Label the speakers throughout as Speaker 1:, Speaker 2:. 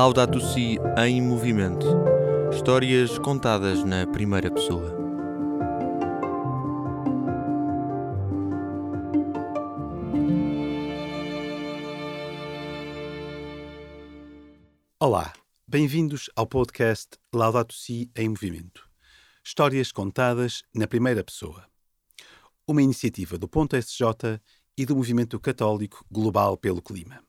Speaker 1: Laudato Si em movimento. Histórias contadas na primeira pessoa.
Speaker 2: Olá, bem-vindos ao podcast Laudato Si em movimento. Histórias contadas na primeira pessoa. Uma iniciativa do Ponto SJ e do Movimento Católico Global pelo Clima.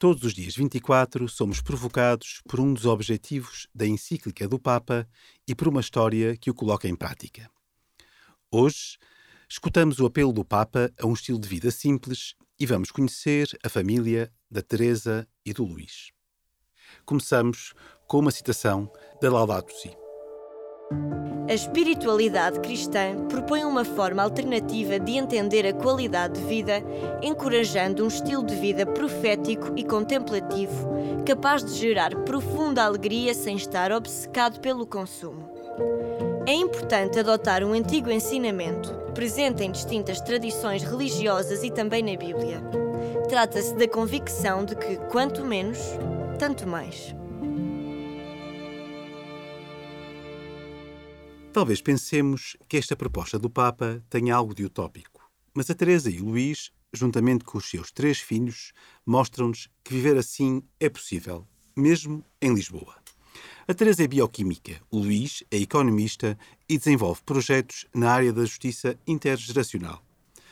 Speaker 2: Todos os dias 24 somos provocados por um dos objetivos da encíclica do Papa e por uma história que o coloca em prática. Hoje, escutamos o apelo do Papa a um estilo de vida simples e vamos conhecer a família da Teresa e do Luís. Começamos com uma citação da Laudato Si.
Speaker 3: A espiritualidade cristã propõe uma forma alternativa de entender a qualidade de vida, encorajando um estilo de vida profético e contemplativo, capaz de gerar profunda alegria sem estar obcecado pelo consumo. É importante adotar um antigo ensinamento, presente em distintas tradições religiosas e também na Bíblia. Trata-se da convicção de que, quanto menos, tanto mais.
Speaker 2: Talvez pensemos que esta proposta do Papa tenha algo de utópico, mas a Teresa e o Luís, juntamente com os seus três filhos, mostram-nos que viver assim é possível, mesmo em Lisboa. A Teresa é bioquímica, o Luís é economista e desenvolve projetos na área da justiça intergeracional.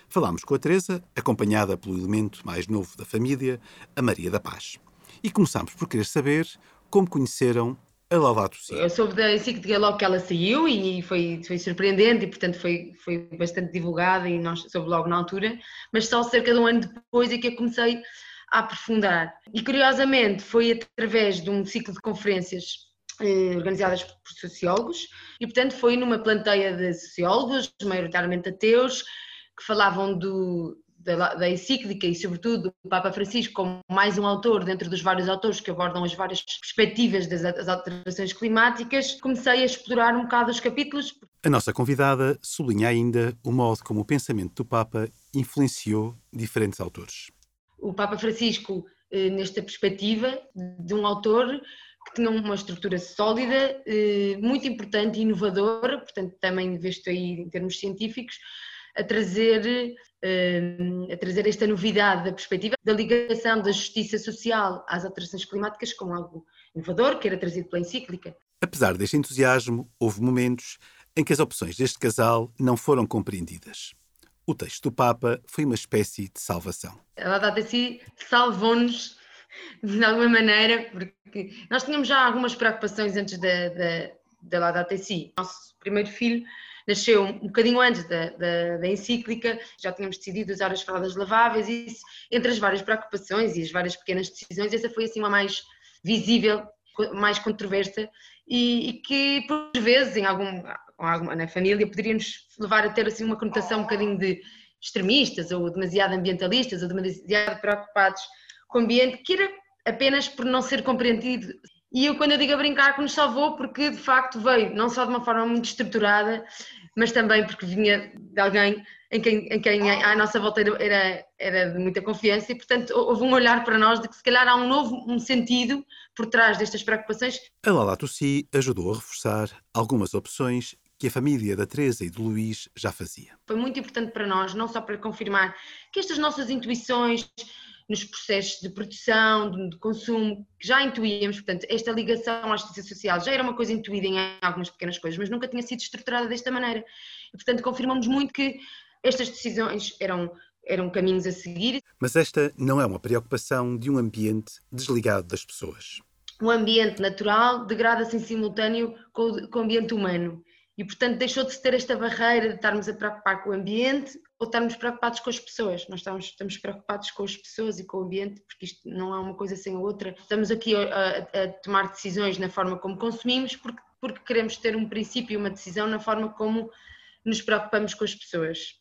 Speaker 2: Falámos com a Teresa, acompanhada pelo elemento mais novo da família, a Maria da Paz. E começamos por querer saber como conheceram a Laudato Si.
Speaker 4: Eu soube da encíclica logo que ela saiu e foi, foi surpreendente e, portanto, foi, foi bastante divulgada e nós soube logo na altura, mas só cerca de um ano depois é que eu comecei a aprofundar. E, curiosamente, foi através de um ciclo de conferências eh, organizadas por sociólogos e, portanto, foi numa planteia de sociólogos, maioritariamente ateus, que falavam do, da, da encíclica e, sobretudo, do Papa Francisco como mais um autor dentro dos vários autores que abordam as várias perspectivas das, das alterações climáticas, comecei a explorar um bocado os capítulos.
Speaker 2: A nossa convidada sublinha ainda o modo como o pensamento do Papa influenciou diferentes autores.
Speaker 4: O Papa Francisco, eh, nesta perspectiva de um autor que tinha uma estrutura sólida, eh, muito importante e inovadora, portanto, também visto aí em termos científicos, a trazer, a trazer esta novidade da perspectiva da ligação da justiça social às alterações climáticas como algo inovador, que era trazido pela encíclica.
Speaker 2: Apesar deste entusiasmo, houve momentos em que as opções deste casal não foram compreendidas. O texto do Papa foi uma espécie de salvação.
Speaker 4: A Laudato Si salvou-nos de alguma maneira, porque nós tínhamos já algumas preocupações antes da, da, da Laudato Si. Nosso primeiro filho nasceu um bocadinho antes da, da, da, encíclica, já tínhamos decidido usar as fraldas laváveis e isso, entre as várias preocupações e as várias pequenas decisões, essa foi assim uma mais visível, mais controversa e, e que por vezes em algum, na família poderia-nos levar a ter assim uma conotação um bocadinho de extremistas ou demasiado ambientalistas ou demasiado preocupados com o ambiente, que era apenas por não ser compreendido e eu, quando eu digo a brincar, que nos salvou, porque de facto veio não só de uma forma muito estruturada, mas também porque vinha de alguém em quem, em quem à nossa volta era, era de muita confiança e, portanto, houve um olhar para nós de que se calhar há um novo um sentido por trás destas preocupações.
Speaker 2: A Lala Si ajudou a reforçar algumas opções que a família da Teresa e do Luís já fazia.
Speaker 4: Foi muito importante para nós, não só para confirmar que estas nossas intuições nos processos de produção, de, de, consumo, que já intuíamos, portanto, esta ligação à justiça social já era uma coisa intuída em algumas pequenas coisas, mas nunca tinha sido estruturada desta maneira. E, portanto, confirmamos muito que estas decisões eram, eram caminhos a seguir.
Speaker 2: Mas esta não é uma preocupação de um ambiente desligado das pessoas.
Speaker 4: O ambiente natural degrada-se em simultâneo com com o ambiente humano. E, portanto, deixou de se ter esta barreira de estarmos a preocupar com o ambiente ou estarmos preocupados com as pessoas. Nós estamos, estamos preocupados com as pessoas e com o ambiente, porque isto não é uma coisa sem a outra. Estamos aqui a, a tomar decisões na forma como consumimos, porque, porque queremos ter um princípio e uma decisão na forma como nos preocupamos com as pessoas.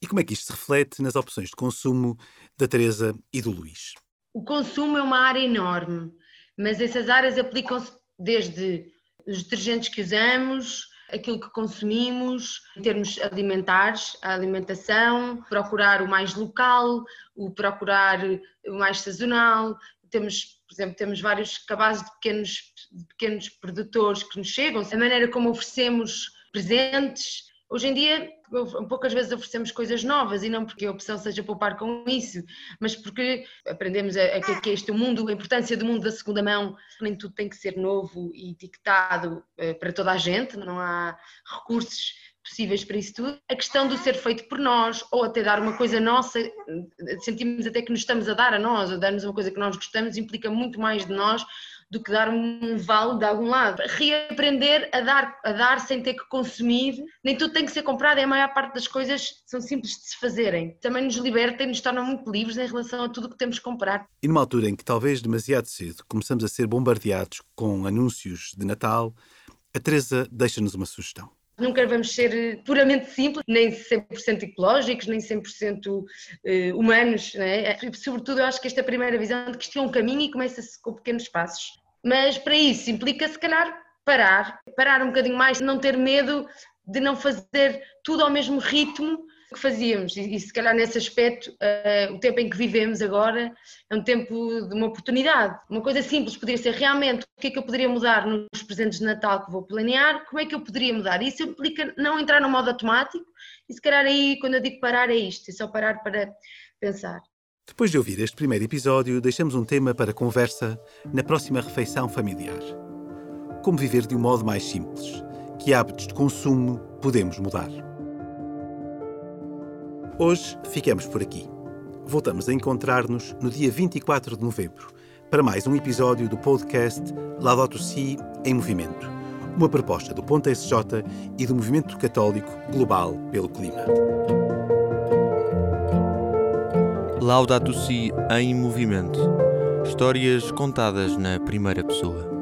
Speaker 2: E como é que isto se reflete nas opções de consumo da Teresa e do Luís?
Speaker 4: O consumo é uma área enorme, mas essas áreas aplicam-se desde os detergentes que usamos, aquilo que consumimos em termos alimentares, a alimentação, procurar o mais local, o procurar o mais sazonal, temos, por exemplo, temos vários cabazes de pequenos, de pequenos produtores que nos chegam, a maneira como oferecemos presentes. Hoje em dia, poucas vezes oferecemos coisas novas e não porque a opção seja poupar com isso, mas porque aprendemos a, a que, é este o mundo, a importância do mundo da segunda mão. Nem tudo tem que ser novo e etiquetado eh, para toda a gente, não há recursos possíveis para isso tudo. A questão do ser feito por nós, ou até dar uma coisa nossa, sentimos até que nos estamos a dar a nós, ou darmos uma coisa que nós gostamos, implica muito mais de nós do que dar um vale de algum lado. Reaprender a dar, a dar sem ter que consumir, nem tudo tem que ser comprado, e a maior parte das coisas são simples de se fazerem. Também nos liberta e nos torna muito livres em relação a tudo o que temos que comprar.
Speaker 2: E numa altura em que talvez demasiado cedo começamos a ser bombardeados com anúncios de Natal, a Teresa deixa-nos uma sugestão.
Speaker 4: Nunca vamos ser eh, puramente simples, nem 100% ecológicos, nem 100% eh, humanos. Né? Sobretudo, eu acho que esta é primeira visão de que isto é um caminho e começa-se com pequenos passos. Mas para isso implica, se calhar, parar, parar um bocadinho mais, não ter medo de não fazer tudo ao mesmo ritmo que fazíamos. E, e se calhar nesse aspecto, uh, o tempo em que vivemos agora é um tempo de uma oportunidade. Uma coisa simples poderia ser realmente o que é que eu poderia mudar nos presentes de Natal que vou planear, como é que eu poderia mudar. Isso implica não entrar no modo automático e se calhar aí, quando eu digo parar, é isto, é só parar para pensar.
Speaker 2: Depois de ouvir este primeiro episódio, deixamos um tema para conversa na próxima refeição familiar. Como viver de um modo mais simples? Que hábitos de consumo podemos mudar? Hoje ficamos por aqui. Voltamos a encontrar-nos no dia 24 de novembro para mais um episódio do podcast Laudato Si em Movimento, uma proposta do Ponto SJ e do Movimento Católico Global pelo Clima.
Speaker 1: Laudato Si em Movimento. Histórias contadas na primeira pessoa.